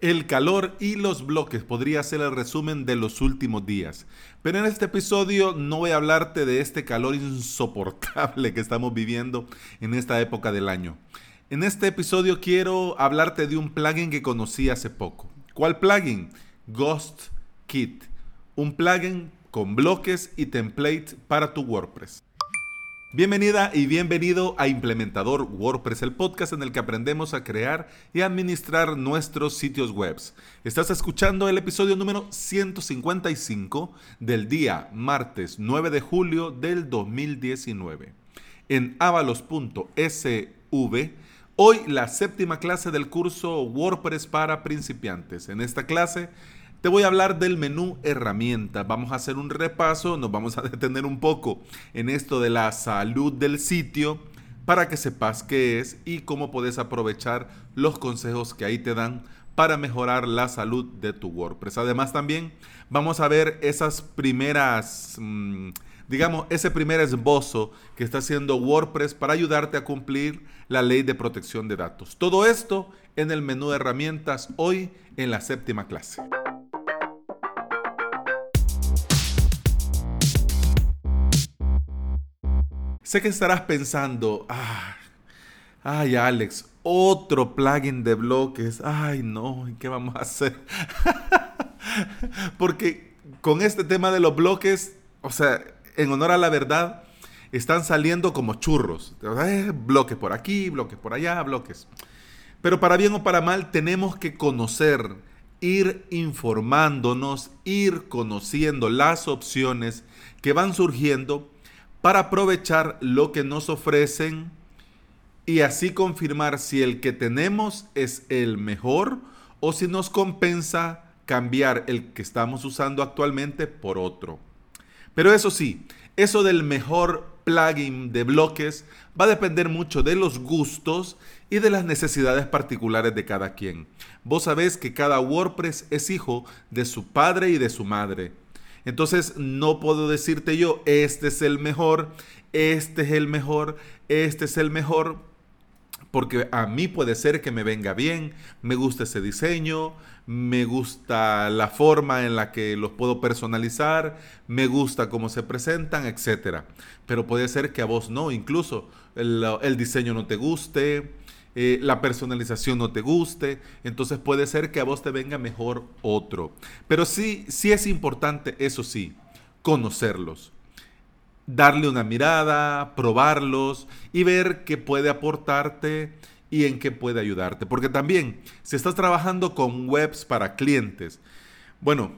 El calor y los bloques podría ser el resumen de los últimos días. Pero en este episodio no voy a hablarte de este calor insoportable que estamos viviendo en esta época del año. En este episodio quiero hablarte de un plugin que conocí hace poco. ¿Cuál plugin? Ghost Kit. Un plugin con bloques y templates para tu WordPress. Bienvenida y bienvenido a Implementador WordPress, el podcast en el que aprendemos a crear y administrar nuestros sitios web. Estás escuchando el episodio número 155 del día martes 9 de julio del 2019. En avalos.sv, hoy la séptima clase del curso WordPress para principiantes. En esta clase te voy a hablar del menú herramientas. Vamos a hacer un repaso, nos vamos a detener un poco en esto de la salud del sitio para que sepas qué es y cómo puedes aprovechar los consejos que ahí te dan para mejorar la salud de tu WordPress. Además también vamos a ver esas primeras, mm, digamos, ese primer esbozo que está haciendo WordPress para ayudarte a cumplir la ley de protección de datos. Todo esto en el menú de herramientas hoy en la séptima clase. Sé que estarás pensando, ah, ay Alex, otro plugin de bloques, ay no, ¿qué vamos a hacer? Porque con este tema de los bloques, o sea, en honor a la verdad, están saliendo como churros. Eh, bloques por aquí, bloques por allá, bloques. Pero para bien o para mal tenemos que conocer, ir informándonos, ir conociendo las opciones que van surgiendo para aprovechar lo que nos ofrecen y así confirmar si el que tenemos es el mejor o si nos compensa cambiar el que estamos usando actualmente por otro. Pero eso sí, eso del mejor plugin de bloques va a depender mucho de los gustos y de las necesidades particulares de cada quien. Vos sabés que cada WordPress es hijo de su padre y de su madre. Entonces no puedo decirte yo, este es el mejor, este es el mejor, este es el mejor, porque a mí puede ser que me venga bien, me gusta ese diseño, me gusta la forma en la que los puedo personalizar, me gusta cómo se presentan, etc. Pero puede ser que a vos no, incluso el, el diseño no te guste, eh, la personalización no te guste, entonces puede ser que a vos te venga mejor otro. Pero sí, sí es importante, eso sí, conocerlos, darle una mirada, probarlos y ver qué puede aportarte y en qué puede ayudarte. Porque también, si estás trabajando con webs para clientes, bueno,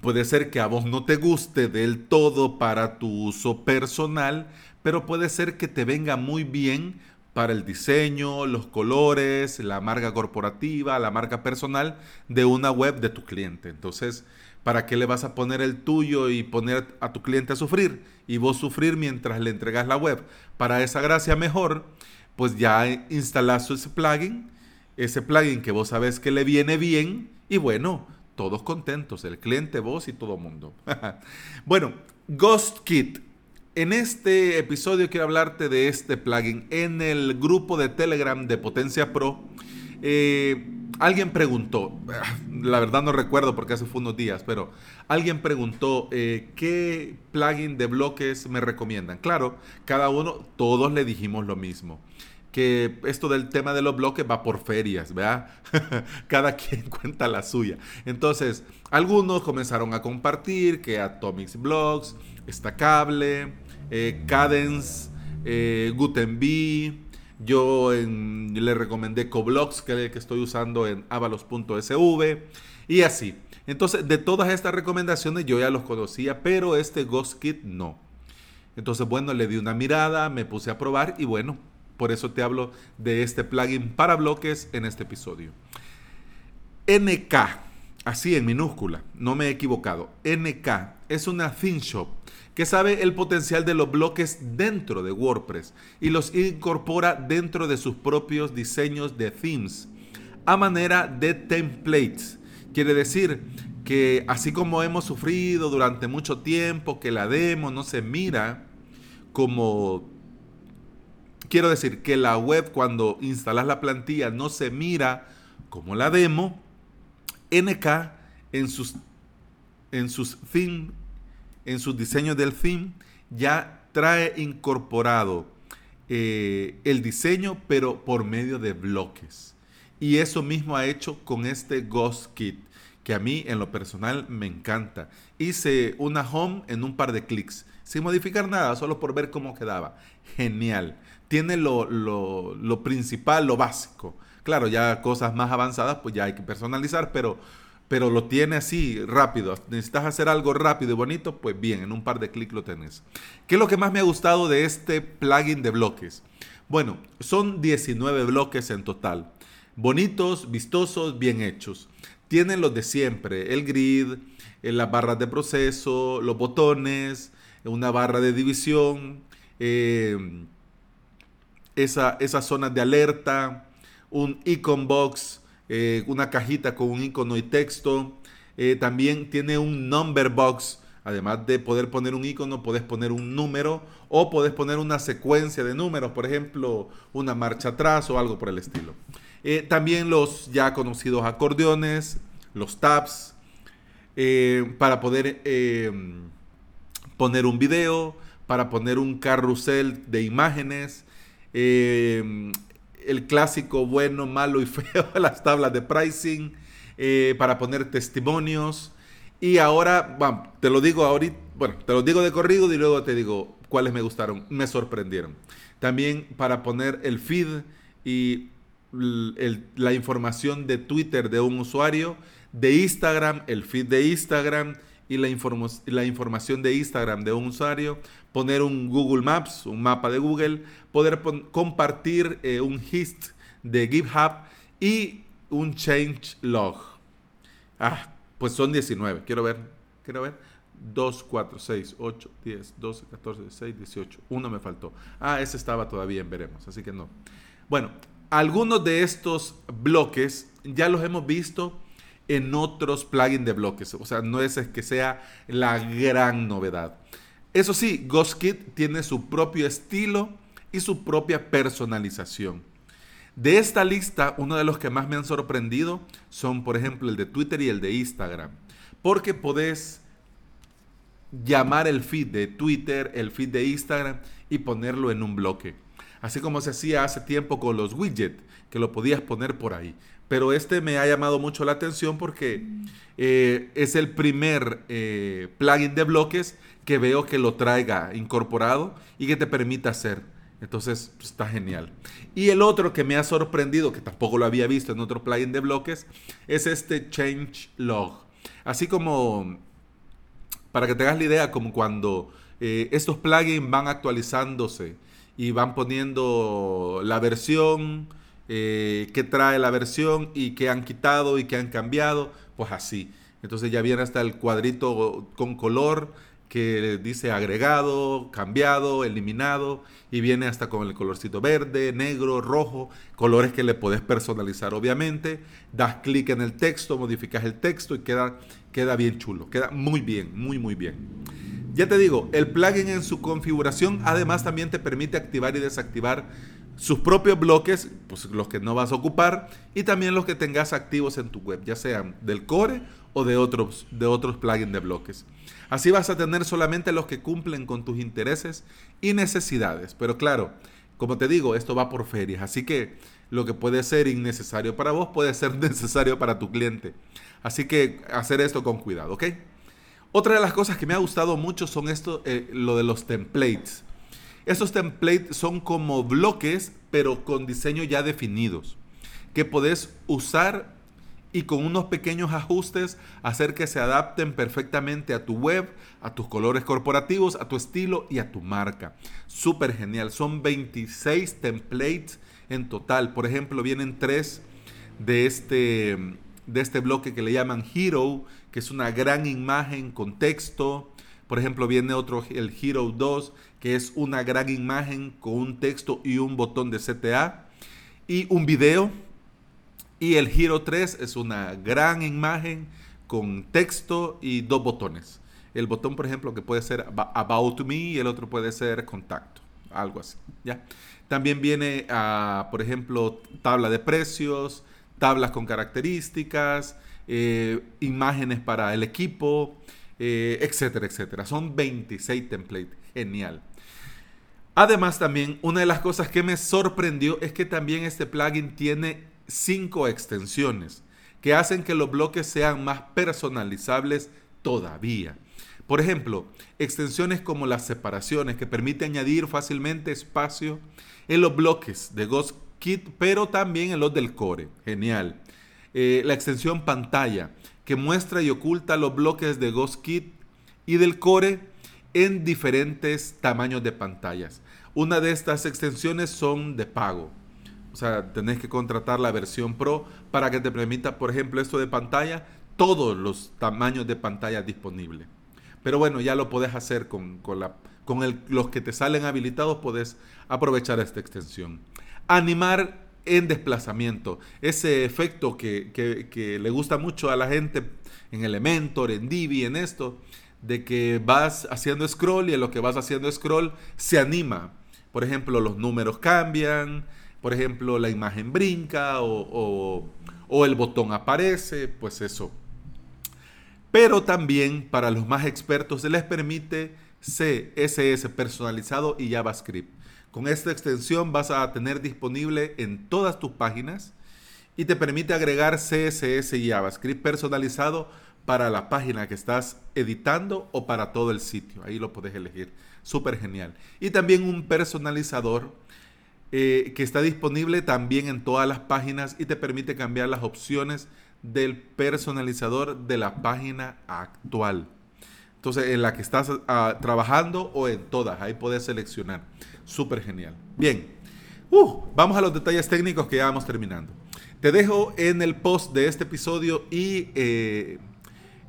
puede ser que a vos no te guste del todo para tu uso personal, pero puede ser que te venga muy bien para el diseño, los colores, la marca corporativa, la marca personal de una web de tu cliente. Entonces, ¿para qué le vas a poner el tuyo y poner a tu cliente a sufrir? Y vos sufrir mientras le entregas la web. Para esa gracia mejor, pues ya instalas ese plugin, ese plugin que vos sabes que le viene bien y bueno, todos contentos, el cliente, vos y todo mundo. bueno, Ghost Kit en este episodio quiero hablarte de este plugin. En el grupo de Telegram de Potencia Pro, eh, alguien preguntó, la verdad no recuerdo porque hace fue unos días, pero alguien preguntó eh, qué plugin de bloques me recomiendan. Claro, cada uno, todos le dijimos lo mismo que esto del tema de los bloques va por ferias, ¿verdad? Cada quien cuenta la suya. Entonces, algunos comenzaron a compartir que Atomics Blocks, Estacable, eh, Cadence, eh. Yo le recomendé Coblox, que, que estoy usando en avalos.sv. Y así. Entonces, de todas estas recomendaciones yo ya los conocía, pero este Ghost Kit no. Entonces, bueno, le di una mirada, me puse a probar y bueno, por eso te hablo de este plugin para bloques en este episodio. NK, así en minúscula, no me he equivocado. NK es una theme shop que sabe el potencial de los bloques dentro de WordPress y los incorpora dentro de sus propios diseños de themes a manera de templates. Quiere decir que así como hemos sufrido durante mucho tiempo que la demo no se mira como... Quiero decir que la web cuando instalas la plantilla no se mira como la demo, NK en sus, en sus theme, en sus diseños del theme, ya trae incorporado eh, el diseño, pero por medio de bloques. Y eso mismo ha hecho con este Ghost Kit, que a mí en lo personal me encanta. Hice una home en un par de clics, sin modificar nada, solo por ver cómo quedaba. Genial. Tiene lo, lo principal, lo básico. Claro, ya cosas más avanzadas, pues ya hay que personalizar, pero pero lo tiene así rápido. Necesitas hacer algo rápido y bonito, pues bien, en un par de clics lo tenés. ¿Qué es lo que más me ha gustado de este plugin de bloques? Bueno, son 19 bloques en total. Bonitos, vistosos, bien hechos. Tienen los de siempre, el grid, eh, las barras de proceso, los botones, una barra de división, eh, esa, esas zonas de alerta, un icon box, eh, una cajita con un icono y texto. Eh, también tiene un number box. Además de poder poner un icono, puedes poner un número o puedes poner una secuencia de números, por ejemplo, una marcha atrás o algo por el estilo. Eh, también los ya conocidos acordeones, los tabs, para poder poner un video, para poner un carrusel de imágenes, el clásico bueno, malo y feo, las tablas de pricing, eh, para poner testimonios. Y ahora, te lo digo ahorita, bueno, te lo digo de corrido y luego te digo cuáles me gustaron, me sorprendieron. También para poner el feed y la información de Twitter de un usuario, de Instagram, el feed de Instagram y la, la información de Instagram de un usuario, poner un Google Maps, un mapa de Google, poder compartir eh, un hist de GitHub y un change log. Ah, pues son 19. Quiero ver, quiero ver. 2, 4, 6, 8, 10, 12, 14, 16, 18. Uno me faltó. Ah, ese estaba todavía en veremos, así que no. Bueno, algunos de estos bloques ya los hemos visto en otros plugins de bloques. O sea, no es que sea la gran novedad. Eso sí, GhostKit tiene su propio estilo y su propia personalización. De esta lista, uno de los que más me han sorprendido son, por ejemplo, el de Twitter y el de Instagram. Porque podés llamar el feed de Twitter, el feed de Instagram y ponerlo en un bloque. Así como se hacía hace tiempo con los widgets, que lo podías poner por ahí. Pero este me ha llamado mucho la atención porque eh, es el primer eh, plugin de bloques que veo que lo traiga incorporado y que te permita hacer. Entonces pues, está genial. Y el otro que me ha sorprendido, que tampoco lo había visto en otro plugin de bloques, es este Change Log. Así como, para que te hagas la idea, como cuando eh, estos plugins van actualizándose y van poniendo la versión eh, qué trae la versión y qué han quitado y qué han cambiado, pues así. Entonces ya viene hasta el cuadrito con color que dice agregado, cambiado, eliminado y viene hasta con el colorcito verde, negro, rojo, colores que le puedes personalizar obviamente. Das clic en el texto, modificas el texto y queda, queda bien chulo, queda muy bien, muy muy bien. Ya te digo, el plugin en su configuración además también te permite activar y desactivar sus propios bloques, pues los que no vas a ocupar, y también los que tengas activos en tu web, ya sean del core o de otros, de otros plugins de bloques. Así vas a tener solamente los que cumplen con tus intereses y necesidades. Pero claro, como te digo, esto va por ferias, así que lo que puede ser innecesario para vos puede ser necesario para tu cliente. Así que hacer esto con cuidado, ¿ok? Otra de las cosas que me ha gustado mucho son esto, eh, lo de los templates. Estos templates son como bloques, pero con diseño ya definidos, que podés usar y con unos pequeños ajustes hacer que se adapten perfectamente a tu web, a tus colores corporativos, a tu estilo y a tu marca. Súper genial. Son 26 templates en total. Por ejemplo, vienen tres de este, de este bloque que le llaman Hero, que es una gran imagen con texto. Por ejemplo, viene otro, el Hero 2, que es una gran imagen con un texto y un botón de CTA y un video. Y el Hero 3 es una gran imagen con texto y dos botones. El botón, por ejemplo, que puede ser About Me y el otro puede ser Contacto, algo así. ¿ya? También viene, por ejemplo, tabla de precios, tablas con características, eh, imágenes para el equipo, eh, etcétera, etcétera. Son 26 templates. Genial. Además, también una de las cosas que me sorprendió es que también este plugin tiene cinco extensiones que hacen que los bloques sean más personalizables todavía. Por ejemplo, extensiones como las separaciones que permite añadir fácilmente espacio en los bloques de Ghost Kit, pero también en los del core. Genial. Eh, la extensión pantalla que muestra y oculta los bloques de Ghost Kit y del core en diferentes tamaños de pantallas. Una de estas extensiones son de pago. O sea, tenés que contratar la versión Pro para que te permita, por ejemplo, esto de pantalla, todos los tamaños de pantalla disponibles. Pero bueno, ya lo podés hacer con, con los que te salen habilitados, podés aprovechar esta extensión. Animar en desplazamiento. Ese efecto que, le gusta mucho a la gente en Elementor, en Divi, en esto, de que vas haciendo scroll y en lo que vas haciendo scroll se anima. Por ejemplo, los números cambian, por ejemplo, la imagen brinca o, o el botón aparece, pues eso. Pero también para los más expertos se les permite CSS personalizado y JavaScript. Con esta extensión vas a tener disponible en todas tus páginas y te permite agregar CSS y JavaScript personalizado para la página que estás editando o para todo el sitio. Ahí lo puedes elegir. Súper genial. Y también un personalizador eh, que está disponible también en todas las páginas y te permite cambiar las opciones del personalizador de la página actual. Entonces, en la que estás ah, trabajando o en todas, ahí puedes seleccionar. Súper genial. Bien, uh, vamos a los detalles técnicos que ya vamos terminando. Te dejo en el post de este episodio y eh,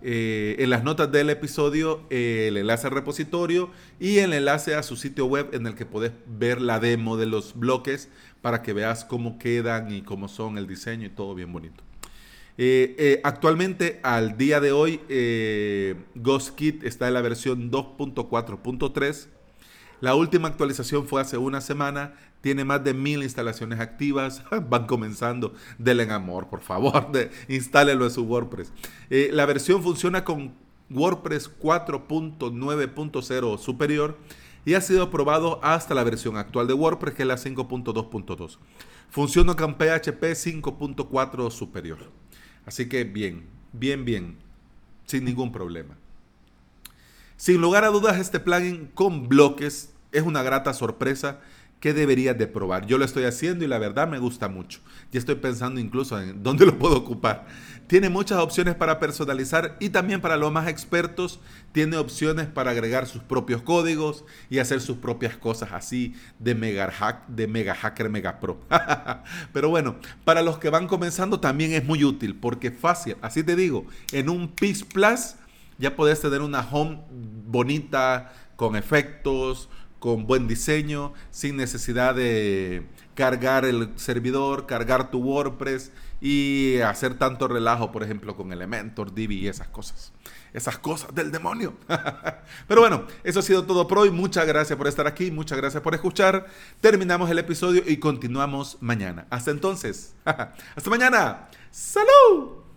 eh, en las notas del episodio el enlace al repositorio y el enlace a su sitio web en el que puedes ver la demo de los bloques para que veas cómo quedan y cómo son el diseño y todo bien bonito. Eh, actualmente, al día de hoy, eh, GhostKit está en la versión 2.4.3. La última actualización fue hace una semana. Tiene más de mil instalaciones activas. Van comenzando. Denle amor, por favor. De, instálelo en su WordPress. la versión funciona con WordPress 4.9.0 superior y ha sido aprobado hasta la versión actual de WordPress, que es la 5.2.2. Funciona con PHP 5.4 superior. Así que bien, bien, bien, sin ningún problema. Sin lugar a dudas, este plugin con bloques es una grata sorpresa que deberías de probar. Yo lo estoy haciendo y la verdad me gusta mucho. Y estoy pensando incluso en dónde lo puedo ocupar. Tiene muchas opciones para personalizar y también para los más expertos tiene opciones para agregar sus propios códigos y hacer sus propias cosas así de mega, hack, de mega hacker mega pro. Pero bueno, para los que van comenzando también es muy útil porque fácil, así te digo, en un PIS Plus ya puedes tener una home bonita con efectos, con buen diseño, sin necesidad de cargar el servidor, cargar tu WordPress y hacer tanto relajo, por ejemplo, con Elementor, Divi y esas cosas. Esas cosas del demonio. Pero bueno, eso ha sido todo por hoy. Muchas gracias por estar aquí, muchas gracias por escuchar. Terminamos el episodio y continuamos mañana. Hasta entonces. Hasta mañana. ¡Salud!